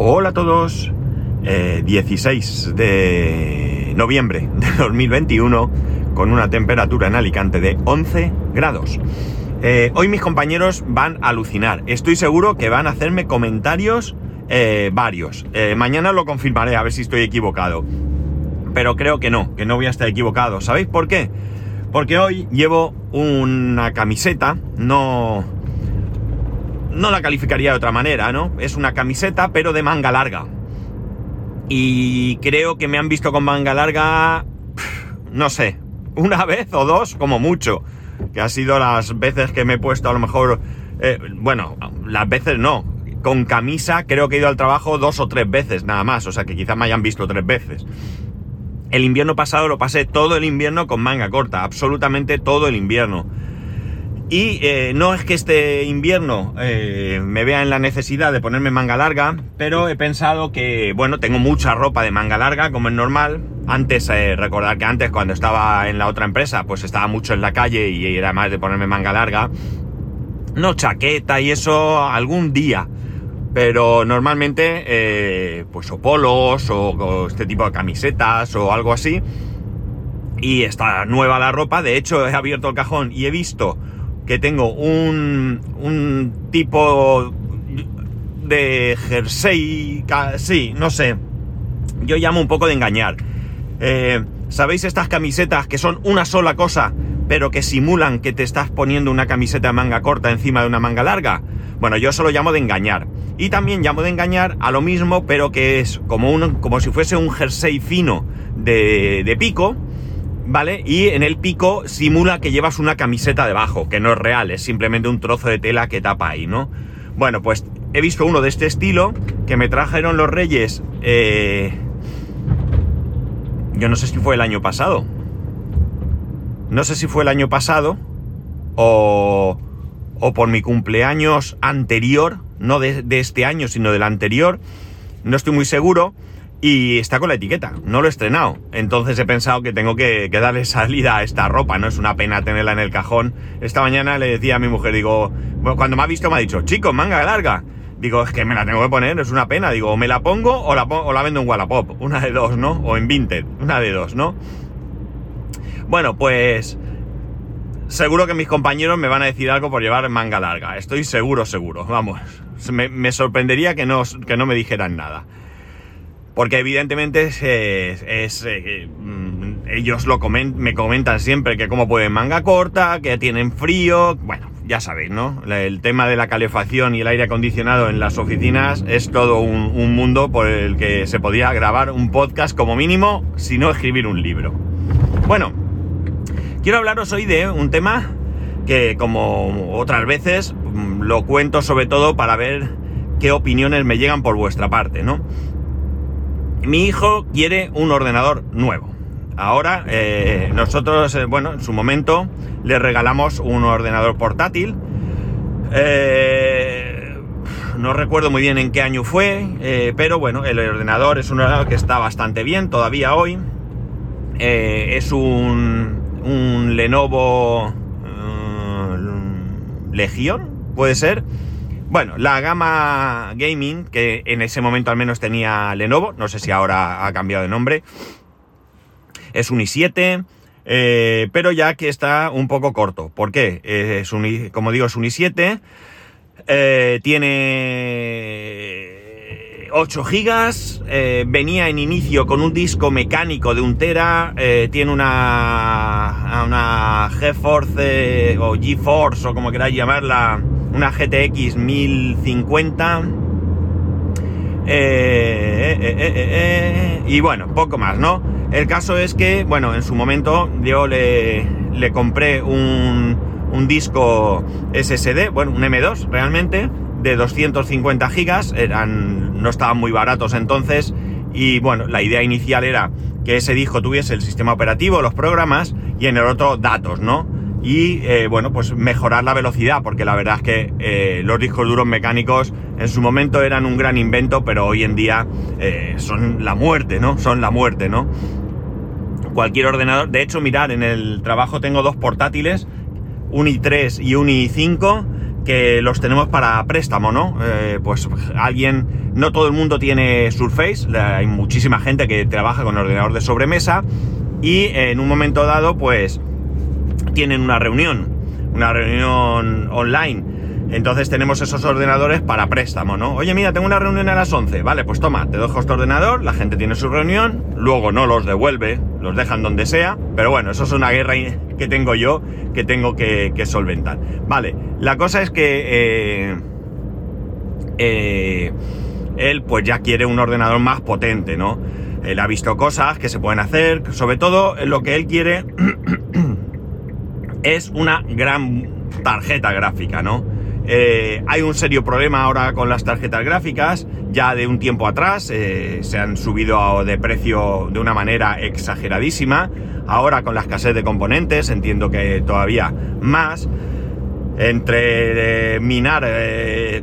Hola a todos. Eh, 16 de noviembre de 2021 con una temperatura en Alicante de 11 grados. Eh, hoy mis compañeros van a alucinar. Estoy seguro que van a hacerme comentarios eh, varios. Eh, mañana lo confirmaré a ver si estoy equivocado. Pero creo que no, que no voy a estar equivocado. ¿Sabéis por qué? Porque hoy llevo una camiseta, no... No la calificaría de otra manera, ¿no? Es una camiseta pero de manga larga. Y creo que me han visto con manga larga, no sé, una vez o dos como mucho. Que ha sido las veces que me he puesto a lo mejor, eh, bueno, las veces no. Con camisa creo que he ido al trabajo dos o tres veces nada más, o sea que quizás me hayan visto tres veces. El invierno pasado lo pasé todo el invierno con manga corta, absolutamente todo el invierno. Y eh, no es que este invierno eh, me vea en la necesidad de ponerme manga larga, pero he pensado que, bueno, tengo mucha ropa de manga larga, como es normal. Antes, eh, recordar que antes cuando estaba en la otra empresa, pues estaba mucho en la calle y era más de ponerme manga larga. No chaqueta y eso algún día. Pero normalmente, pues o polos o, o este tipo de camisetas o algo así. Y está nueva la ropa. De hecho, he abierto el cajón y he visto que tengo un, un tipo de jersey, sí, no sé, yo llamo un poco de engañar. Eh, ¿Sabéis estas camisetas que son una sola cosa, pero que simulan que te estás poniendo una camiseta de manga corta encima de una manga larga? Bueno, yo eso lo llamo de engañar. Y también llamo de engañar a lo mismo, pero que es como, un, como si fuese un jersey fino de, de pico, ¿vale? Y en el pico simula que llevas una camiseta debajo, que no es real, es simplemente un trozo de tela que tapa ahí, ¿no? Bueno, pues he visto uno de este estilo que me trajeron los reyes, eh... yo no sé si fue el año pasado. No sé si fue el año pasado o, o por mi cumpleaños anterior, no de, de este año, sino del anterior, no estoy muy seguro y está con la etiqueta, no lo he estrenado. Entonces he pensado que tengo que, darle salida a esta ropa, no es una pena tenerla en el cajón. Esta mañana le decía a mi mujer, digo, bueno, cuando me ha visto me ha dicho, chico, manga larga. Digo, es que me la tengo que poner, es una pena. Digo, o me la pongo o la, o la vendo en Wallapop, una de dos, ¿no? O en Vinted, una de dos, ¿no? Bueno, pues seguro que mis compañeros me van a decir algo por llevar manga larga. Estoy seguro, seguro. Vamos, me, me sorprendería que no, que no me dijeran nada. Porque evidentemente es, eh, ellos lo coment me comentan siempre que como pueden manga corta, que tienen frío, bueno, ya sabéis, ¿no? El tema de la calefacción y el aire acondicionado en las oficinas es todo un, un mundo por el que se podía grabar un podcast como mínimo, si no escribir un libro. Bueno, quiero hablaros hoy de un tema que como otras veces lo cuento sobre todo para ver qué opiniones me llegan por vuestra parte, ¿no? Mi hijo quiere un ordenador nuevo. Ahora, eh, nosotros, eh, bueno, en su momento le regalamos un ordenador portátil. Eh, no recuerdo muy bien en qué año fue, pero bueno, el ordenador es un ordenador que está bastante bien todavía hoy. es un, un Lenovo Legion, puede ser. Bueno, la gama gaming, que en ese momento al menos tenía Lenovo, no sé si ahora ha cambiado de nombre, es un i7, eh, pero ya que está un poco corto. ¿Por qué? Es un, como digo, es un i7, eh, tiene 8 gigas, eh, venía en inicio con un disco mecánico de un tera, tiene una, una GeForce o GeForce o como queráis llamarla, una GTX 1050. Eh, eh, eh, y bueno, poco más, ¿no? El caso es que, bueno, en su momento yo le, le compré un, un, disco SSD, bueno, un M2 realmente, de 250 gigas, eran, no estaban muy baratos entonces, y bueno, la idea inicial era que ese disco tuviese el sistema operativo, los programas, y en el otro datos, ¿no? Y eh, bueno, pues mejorar la velocidad, porque la verdad es que eh, los discos duros mecánicos en su momento eran un gran invento, pero hoy en día eh, son la muerte, ¿no? Son la muerte, ¿no? Cualquier ordenador, de hecho, mirar, en el trabajo tengo dos portátiles, un i3 y un i5, que los tenemos para préstamo, ¿no? pues alguien no todo el mundo tiene Surface, hay muchísima gente que trabaja con ordenador de sobremesa y en un momento dado pues tienen una reunión, una reunión online entonces tenemos esos ordenadores para préstamo, ¿no? Oye, mira, tengo una reunión a las 11. Vale, pues toma, te dejo este ordenador, la gente tiene su reunión, luego no los devuelve, los dejan donde sea, pero bueno, eso es una guerra que tengo yo que tengo que, solventar. Vale, la cosa es que eh, eh, él pues ya quiere un ordenador más potente, ¿no? Él ha visto cosas que se pueden hacer, sobre todo lo que él quiere es una gran tarjeta gráfica, ¿no? Eh, hay un serio problema ahora con las tarjetas gráficas. Ya de un tiempo atrás eh, se han subido de precio de una manera exageradísima. Ahora con la escasez de componentes, entiendo que todavía más. Entre eh, minar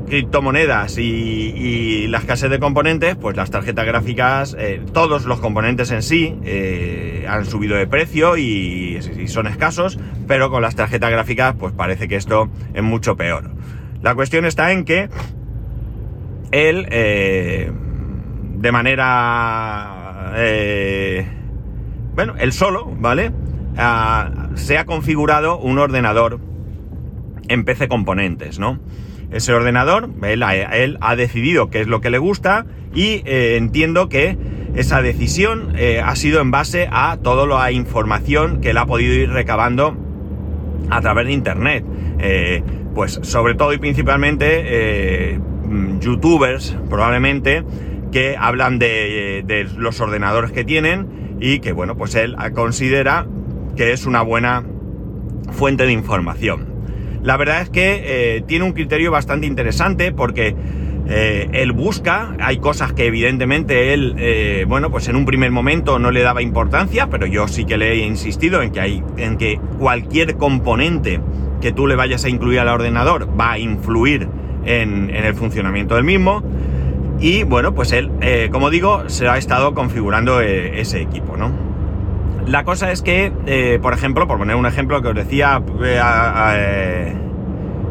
criptomonedas y, la escasez de componentes, pues las tarjetas gráficas, todos los componentes en sí han subido de precio y, y son escasos, pero con las tarjetas gráficas, pues parece que esto es mucho peor. La cuestión está en que él, eh, de manera... Eh, bueno, él solo, ¿vale? Ah, se ha configurado un ordenador en PC Componentes, ¿no? Ese ordenador, él, ha decidido qué es lo que le gusta y eh, entiendo que esa decisión ha sido en base a toda la información que él ha podido ir recabando a través de Internet pues sobre todo y principalmente eh, youtubers probablemente que hablan de, los ordenadores que tienen y que bueno pues él considera que es una buena fuente de información. La verdad es que eh, tiene un criterio bastante interesante porque eh, él busca, hay cosas que evidentemente él, bueno, pues en un primer momento no le daba importancia, pero yo sí que le he insistido en que hay, en que cualquier componente que tú le vayas a incluir al ordenador va a influir en, el funcionamiento del mismo. Y bueno, pues él, eh, como digo, se ha estado configurando eh, ese equipo, ¿no? La cosa es que, eh, por ejemplo, por poner un ejemplo que os decía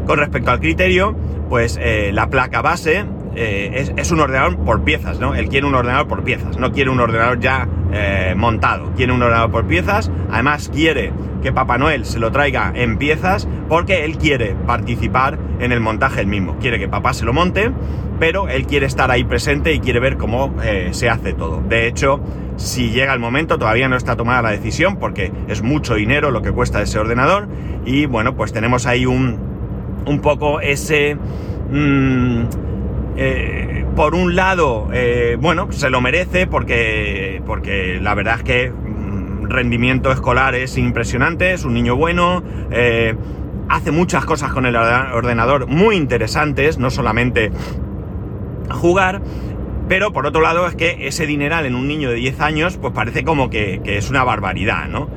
con respecto al criterio, pues la placa base es, es, un ordenador por piezas, ¿no? Él quiere un ordenador por piezas, no quiere un ordenador ya montado, quiere un ordenador por piezas, además quiere que Papá Noel se lo traiga en piezas porque él quiere participar en el montaje el mismo. Quiere que papá se lo monte, pero él quiere estar ahí presente y quiere ver cómo eh, se hace todo. De hecho, si llega el momento, todavía no está tomada la decisión porque es mucho dinero lo que cuesta ese ordenador y bueno, pues tenemos ahí un, un poco ese... Mm, eh, por un lado, eh, bueno, se lo merece porque, porque la verdad es que rendimiento escolar es impresionante, es un niño bueno, eh, hace muchas cosas con el ordenador muy interesantes, no solamente jugar, pero por otro lado es que ese dineral en un niño de 10 años pues parece como que, es una barbaridad, ¿no?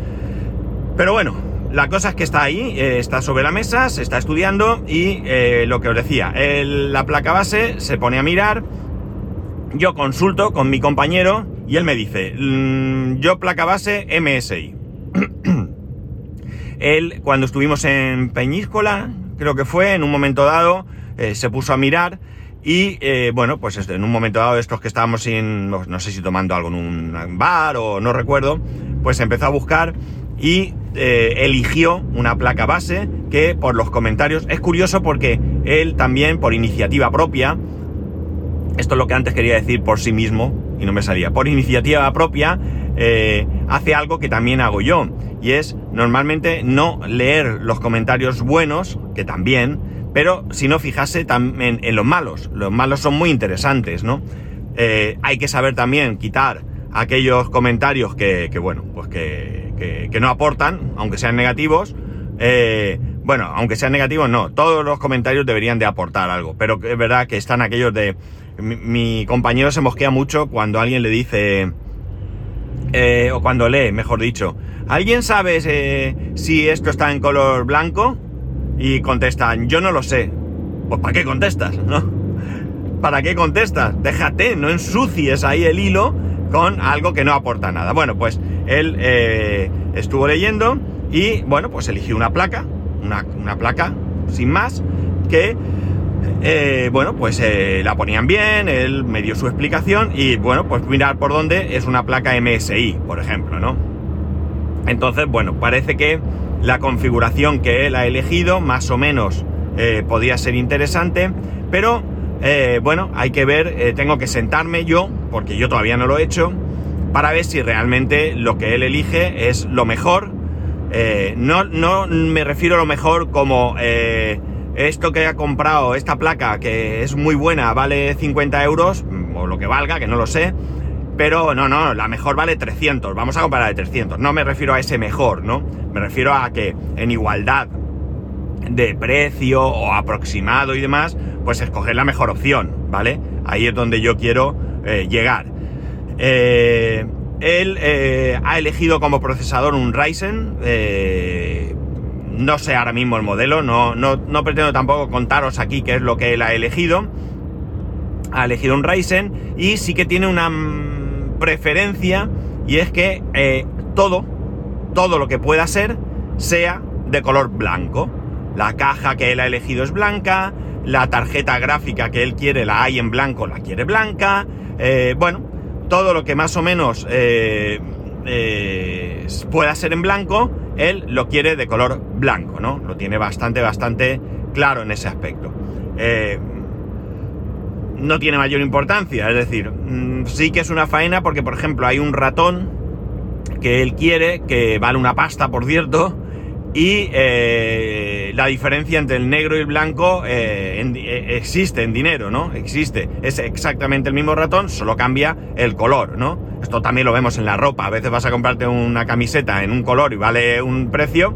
Pero bueno, la cosa es que está ahí, eh, está sobre la mesa, se está estudiando y eh, lo que os decía, la placa base se pone a mirar, yo consulto con mi compañero y él me dice, mm, yo placa base MSI. él, cuando estuvimos en Peñíscola, creo que fue, en un momento dado, eh, se puso a mirar y, bueno, pues en un momento dado, estos que estábamos sin, no sé si tomando algo en un bar o no recuerdo, pues empezó a buscar y eh, eligió una placa base que por los comentarios, es curioso porque él también por iniciativa propia, esto es lo que antes quería decir por sí mismo y no me salía. Por iniciativa propia eh, hace algo que también hago yo y es normalmente no leer los comentarios buenos, que también, pero si no fijarse también en los malos. Los malos son muy interesantes, ¿no? Eh, hay que saber también quitar aquellos comentarios que, bueno, pues que, no aportan, aunque sean negativos. Eh, bueno, aunque sean negativos, no, todos los comentarios deberían de aportar algo, pero es verdad que están aquellos de mi, compañero se mosquea mucho cuando alguien le dice, eh, o cuando lee, mejor dicho, ¿alguien sabe eh, si esto está en color blanco? Y contestan, yo no lo sé. Pues ¿para qué contestas? ¿No? ¿Para qué contestas? Déjate, no ensucies ahí el hilo con algo que no aporta nada. Bueno, pues él eh, estuvo leyendo y bueno, pues eligió una placa, una, placa sin más, que eh, bueno, pues eh, la ponían bien, él me dio su explicación y bueno, pues mirar por dónde es una placa MSI, por ejemplo, ¿no? Entonces, bueno, parece que la configuración que él ha elegido más o menos podría ser interesante, pero bueno, hay que ver, tengo que sentarme yo, porque yo todavía no lo he hecho, para ver si realmente lo que él elige es lo mejor. no, no me refiero a lo mejor como esto que ha comprado, esta placa, que es muy buena, vale 50 euros, o lo que valga, que no lo sé, pero no, no, la mejor vale 300, vamos a comprar de 300, no me refiero a ese mejor, ¿no? Me refiero a que en igualdad de precio o aproximado y demás, pues escoger la mejor opción, ¿vale? Ahí es donde yo quiero eh, llegar. Eh, él eh, ha elegido como procesador un Ryzen no sé ahora mismo el modelo, no, no, pretendo tampoco contaros aquí qué es lo que él ha elegido. Ha elegido un Ryzen y sí que tiene una preferencia y es que eh, todo, todo lo que pueda ser, sea de color blanco. La caja que él ha elegido es blanca, la tarjeta gráfica que él quiere la hay en blanco, la quiere blanca. Eh, bueno, todo lo que más o menos eh, pueda ser en blanco, él lo quiere de color blanco, ¿no? Lo tiene bastante, bastante claro en ese aspecto. Eh, no tiene mayor importancia, es decir, mm, sí que es una faena porque, por ejemplo, hay un ratón que él quiere, que vale una pasta, por cierto, y eh, la diferencia entre el negro y el blanco eh, existe en dinero, ¿no? Existe. Es exactamente el mismo ratón, solo cambia el color, ¿no? Esto también lo vemos en la ropa. A veces vas a comprarte una camiseta en un color y vale un precio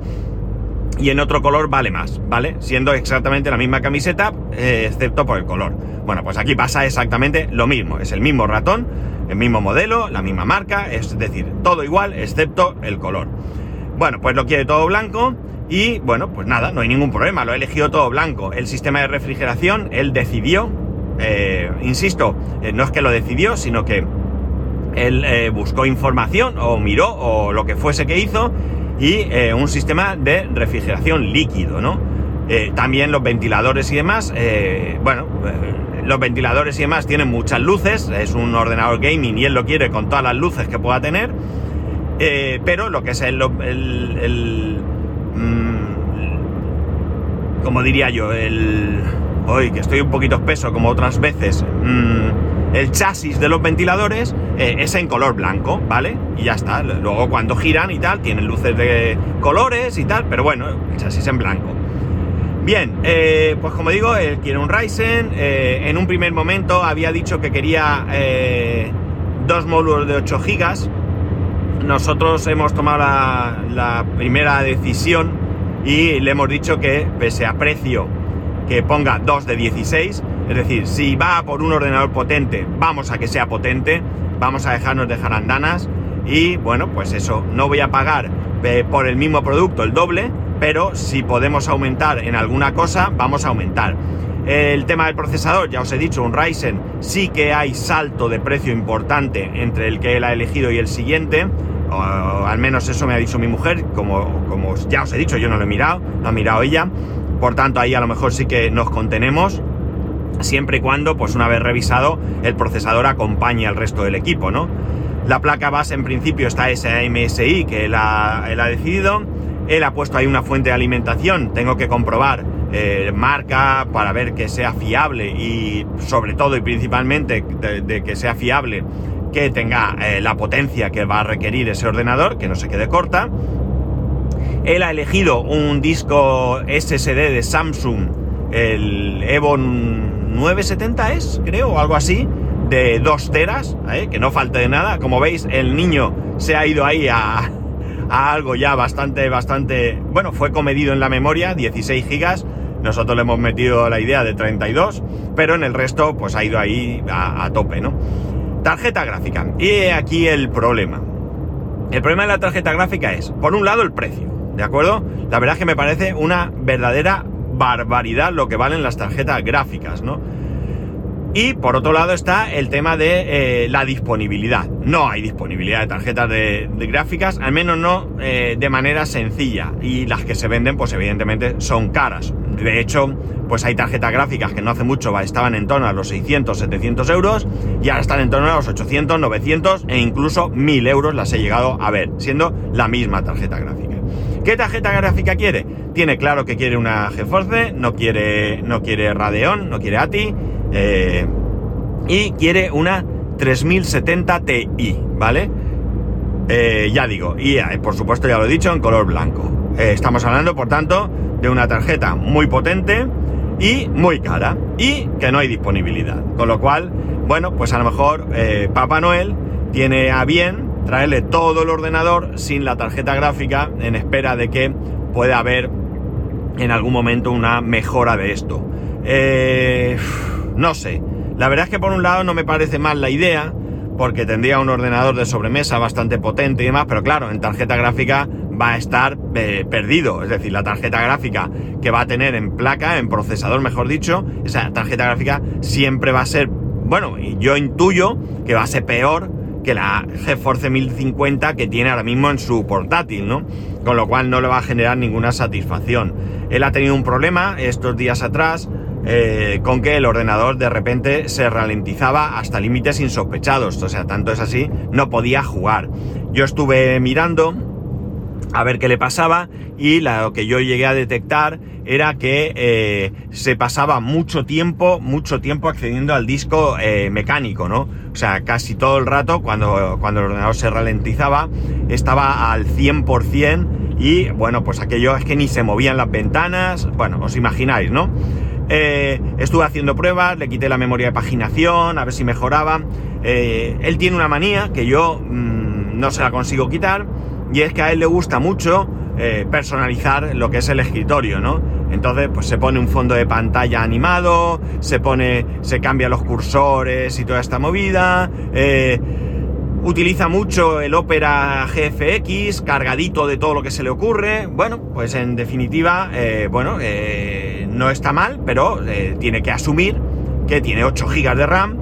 y en otro color vale más, ¿vale? Siendo exactamente la misma camiseta, eh, excepto por el color. Bueno, pues aquí pasa exactamente lo mismo. Es el mismo ratón, el mismo modelo, la misma marca, es decir, todo igual excepto el color. Bueno, pues lo quiere todo blanco y bueno, pues nada, no hay ningún problema, lo he elegido todo blanco. El sistema de refrigeración, él decidió, eh, insisto, eh, no es que lo decidió, sino que él eh, buscó información o miró o lo que fuese que hizo y un sistema de refrigeración líquido, ¿no? También los ventiladores y demás, bueno, los ventiladores y demás tienen muchas luces, es un ordenador gaming y él lo quiere con todas las luces que pueda tener, pero lo que es el, el, mm, como diría yo, el... Hoy que estoy un poquito espeso como otras veces. Mm, el chasis de los ventiladores eh, es en color blanco, ¿vale? Y ya está. Luego cuando giran y tal, tienen luces de colores y tal, pero bueno, el chasis en blanco. Bien, eh, pues como digo, él quiere un Ryzen. Eh, en un primer momento había dicho que quería dos módulos de 8 GB. Nosotros hemos tomado la, la primera decisión y le hemos dicho que, pese a precio, que ponga dos de 16 es decir, si va por un ordenador potente, vamos a que sea potente, vamos a dejarnos de jarandanas y bueno, pues eso, no voy a pagar eh, por el mismo producto el doble, pero si podemos aumentar en alguna cosa, vamos a aumentar. El tema del procesador, ya os he dicho, un Ryzen sí que hay salto de precio importante entre el que él ha elegido y el siguiente. Al menos eso me ha dicho mi mujer, como, como ya os he dicho, yo no lo he mirado, lo ha mirado ella. Por tanto, ahí a lo mejor sí que nos contenemos siempre y cuando, pues una vez revisado, el procesador acompañe al resto del equipo, ¿no? La placa base en principio está esa MSI que él ha, decidido. Él ha puesto ahí una fuente de alimentación. Tengo que comprobar eh, marca para ver que sea fiable y sobre todo y principalmente de, que sea fiable que tenga eh, la potencia que va a requerir ese ordenador, que no se quede corta. Él ha elegido un disco SSD de Samsung, el Evon 970 es, creo, o algo así, de 2 teras, ¿eh? que no falte de nada. Como veis, el niño se ha ido ahí a, algo ya bastante, bastante... Bueno, fue comedido en la memoria, 16 gigas. Nosotros le hemos metido la idea de 32, pero en el resto, pues ha ido ahí a tope, ¿no? Tarjeta gráfica. Y aquí el problema. El problema de la tarjeta gráfica es, por un lado, el precio, ¿de acuerdo? La verdad es que me parece una verdadera barbaridad lo que valen las tarjetas gráficas, ¿no? Y por otro lado está el tema de eh, la disponibilidad. No hay disponibilidad de tarjetas de, gráficas, al menos no eh, de manera sencilla. Y las que se venden, pues evidentemente son caras. De hecho, pues hay tarjetas gráficas que no hace mucho estaban en torno a los 600, 700 euros y ahora están en torno a los 800, 900 e incluso 1000 euros las he llegado a ver, siendo la misma tarjeta gráfica. ¿Qué tarjeta gráfica quiere? Tiene claro que quiere una GeForce, no quiere, no quiere Radeon, no quiere ATI, eh, y quiere una 3070 Ti, ¿vale? Eh, ya digo, y eh, por supuesto ya lo he dicho, en color blanco. estamos hablando, por tanto, de una tarjeta muy potente y muy cara, y que no hay disponibilidad. Con lo cual, bueno, pues a lo mejor Papá Noel tiene a bien traerle todo el ordenador sin la tarjeta gráfica en espera de que pueda haber en algún momento una mejora de esto. Eh, no sé. La verdad es que por un lado no me parece mal la idea, porque tendría un ordenador de sobremesa bastante potente y demás, pero claro, en tarjeta gráfica va a estar eh, perdido. Es decir, la tarjeta gráfica que va a tener en placa, en procesador mejor dicho, esa tarjeta gráfica siempre va a ser, bueno, yo intuyo que va a ser peor que la GeForce 1050 que tiene ahora mismo en su portátil, ¿no? Con lo cual no le va a generar ninguna satisfacción. Él ha tenido un problema estos días atrás eh, con que el ordenador de repente se ralentizaba hasta límites insospechados. O sea, tanto es así, no podía jugar. Yo estuve mirando a ver qué le pasaba y lo que yo llegué a detectar era que eh, se pasaba mucho tiempo, mucho tiempo accediendo al disco eh, mecánico, ¿no? O sea, casi todo el rato cuando, cuando el ordenador se ralentizaba estaba al 100% y bueno, pues aquello es que ni se movían las ventanas, bueno, os imagináis, ¿no? Eh, estuve haciendo pruebas, le quité la memoria de paginación, a ver si mejoraba. Eh, él tiene una manía que yo mm, no se la consigo quitar, y es que a él le gusta mucho eh, personalizar lo que es el escritorio, ¿no? Entonces, pues se pone un fondo de pantalla animado, se pone, se cambia los cursores y toda esta movida. Utiliza mucho el Opera GFX, cargadito de todo lo que se le ocurre. Bueno, pues en definitiva, bueno, no está mal, pero eh, tiene que asumir que tiene 8 GB de RAM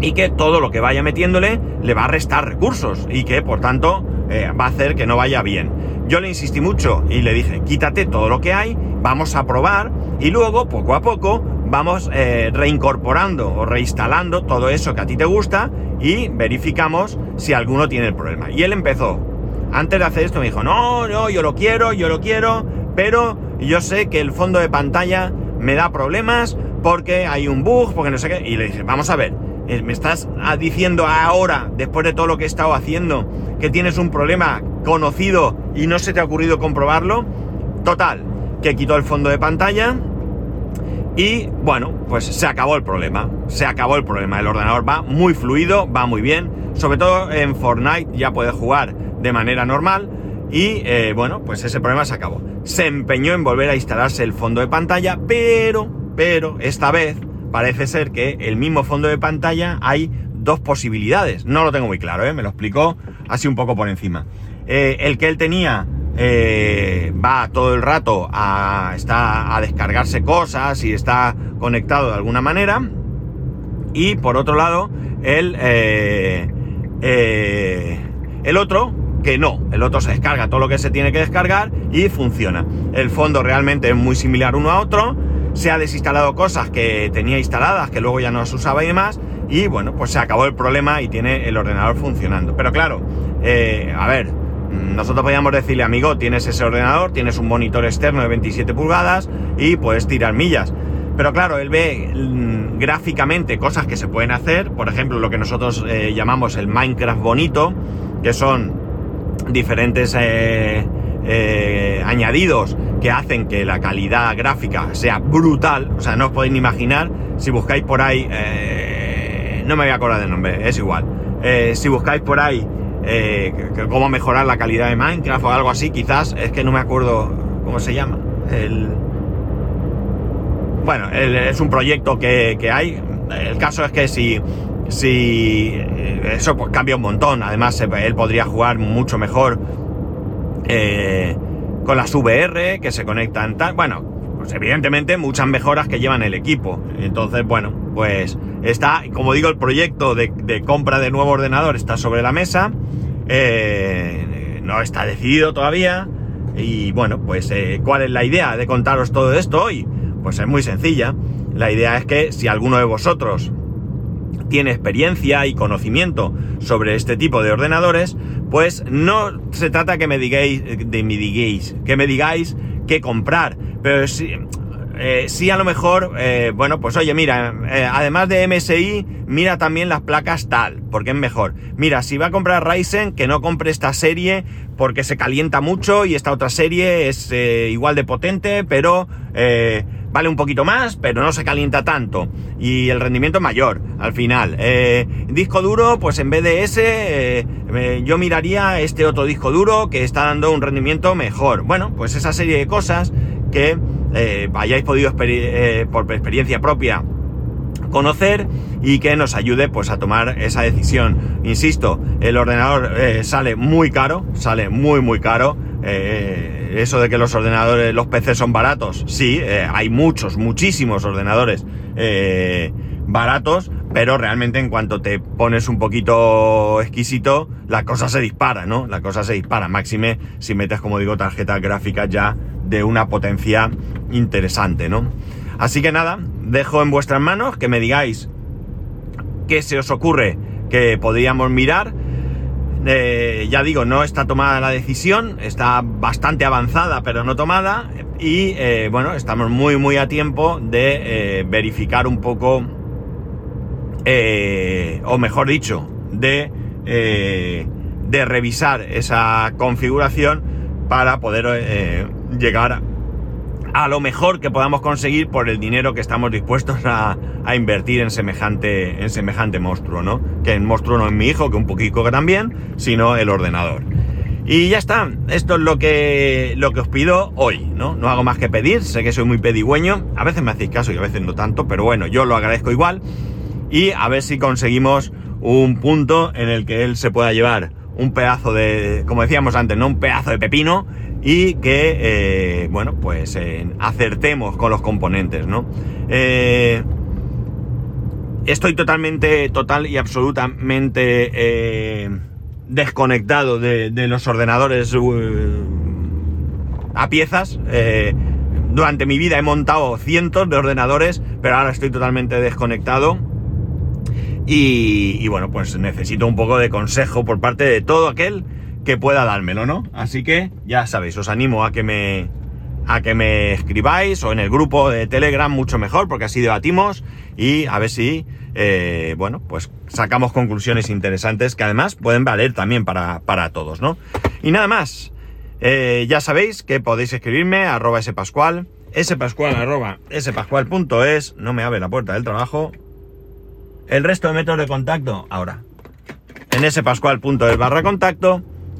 y que todo lo que vaya metiéndole le va a restar recursos y que por tanto eh, va a hacer que no vaya bien. Yo le insistí mucho y le dije, quítate todo lo que hay, vamos a probar y luego poco a poco vamos eh, reincorporando o reinstalando todo eso que a ti te gusta y verificamos si alguno tiene el problema. Y él empezó, antes de hacer esto me dijo, no, no, yo lo quiero, yo lo quiero, pero yo sé que el fondo de pantalla me da problemas porque hay un bug, porque no sé qué. Y le dije, vamos a ver, eh, ¿me estás diciendo ahora, después de todo lo que he estado haciendo, que tienes un problema conocido y no se te ha ocurrido comprobarlo? Total, que quitó el fondo de pantalla y bueno, pues se acabó el problema. Se acabó el problema. El ordenador va muy fluido, va muy bien. Sobre todo en Fortnite ya puede jugar de manera normal. Y eh, bueno, pues ese problema se acabó. Se empeñó en volver a instalarse el fondo de pantalla, pero, pero, esta vez parece ser que el mismo fondo de pantalla hay dos posibilidades. No lo tengo muy claro, ¿eh? me lo explicó así un poco por encima. Eh, el que él tenía va todo el rato a, está a descargarse cosas y está conectado de alguna manera. Y por otro lado, el, el otro que no. El otro se descarga todo lo que se tiene que descargar y funciona. El fondo realmente es muy similar uno a otro. Se ha desinstalado cosas que tenía instaladas que luego ya no las usaba y demás. Y bueno, pues se acabó el problema y tiene el ordenador funcionando. Pero claro, eh, a ver, nosotros podríamos decirle, amigo, tienes ese ordenador, tienes un monitor externo de 27 pulgadas y puedes tirar millas. Pero claro, él ve mm, gráficamente cosas que se pueden hacer, por ejemplo, lo que nosotros eh, llamamos el Minecraft bonito, que son diferentes eh, eh, añadidos que hacen que la calidad gráfica sea brutal. O sea, no os podéis ni imaginar. Si buscáis por ahí, no me voy a acordar del nombre, es igual. si buscáis por ahí cómo mejorar la calidad de Minecraft o algo así, quizás es que no me acuerdo cómo se llama. El, bueno, es un proyecto que, hay. El caso es que si si eh, eso pues, cambia un montón. Además, él podría jugar mucho mejor eh, con las VR que se conectan. Tal. Bueno, pues evidentemente muchas mejoras que llevan el equipo. Entonces, bueno, pues está, como digo, el proyecto de, compra de nuevo ordenador está sobre la mesa. Eh, no está decidido todavía. Y bueno, pues eh, ¿cuál es la idea de contaros todo esto hoy? Pues es muy sencilla. La idea es que si alguno de vosotros tiene experiencia y conocimiento sobre este tipo de ordenadores, pues no se trata que me digáis, de me digáis, que me digáis qué comprar, pero sí, eh, sí a lo mejor, eh, bueno, pues oye, mira, eh, además de MSI, mira también las placas tal, porque es mejor. Mira, si va a comprar Ryzen, que no compre esta serie porque se calienta mucho y esta otra serie es igual de potente, pero vale un poquito más, pero no se calienta tanto. Y el rendimiento es mayor, al final. disco duro, pues en vez de ese, yo miraría este otro disco duro que está dando un rendimiento mejor. Bueno, pues esa serie de cosas que eh, hayáis podido eh, por experiencia propia conocer y que nos ayude pues a tomar esa decisión. Insisto, el ordenador eh, sale muy caro, sale muy muy caro. Eso de que los ordenadores, los PCs son baratos, sí, hay muchos, muchísimos ordenadores baratos, pero realmente en cuanto te pones un poquito exquisito, la cosa se dispara, ¿no? La cosa se dispara, máxime si metes, como digo, tarjetas gráficas ya de una potencia interesante, ¿no? Así que nada, dejo en vuestras manos que me digáis qué se os ocurre que podríamos mirar. Eh, ya digo, no está tomada la decisión, está bastante avanzada pero no tomada. Y eh, bueno, estamos muy muy a tiempo de eh, verificar un poco, o mejor dicho, de, de revisar esa configuración para poder llegar a lo mejor que podamos conseguir por el dinero que estamos dispuestos a, invertir en semejante, en semejante monstruo, ¿no? Que el monstruo no es mi hijo, que un poquito que también, sino el ordenador. Y ya está, esto es lo que, lo que os pido hoy, ¿no? No hago más que pedir, sé que soy muy pedigüeño, a veces me hacéis caso y a veces no tanto, pero bueno, yo lo agradezco igual. Y a ver si conseguimos un punto en el que él se pueda llevar un pedazo de, como decíamos antes, ¿no? Un pedazo de pepino y que, eh, bueno, pues eh, acertemos con los componentes, ¿no? Eh, estoy totalmente, total y absolutamente desconectado de, los ordenadores a piezas. durante mi vida he montado cientos de ordenadores, pero ahora estoy totalmente desconectado. Y, bueno, pues necesito un poco de consejo por parte de todo aquel que pueda dármelo, ¿no? Así que ya sabéis, os animo a que me a que me escribáis o en el grupo de Telegram mucho mejor porque así debatimos y a ver si eh, bueno pues sacamos conclusiones interesantes que además pueden valer también para, para todos, ¿no? Y nada más, eh, ya sabéis que podéis escribirme a arroba spascual, spascual arroba spascual.es, no me abre la puerta del trabajo. El resto de métodos de contacto ahora en spascual.es barra contacto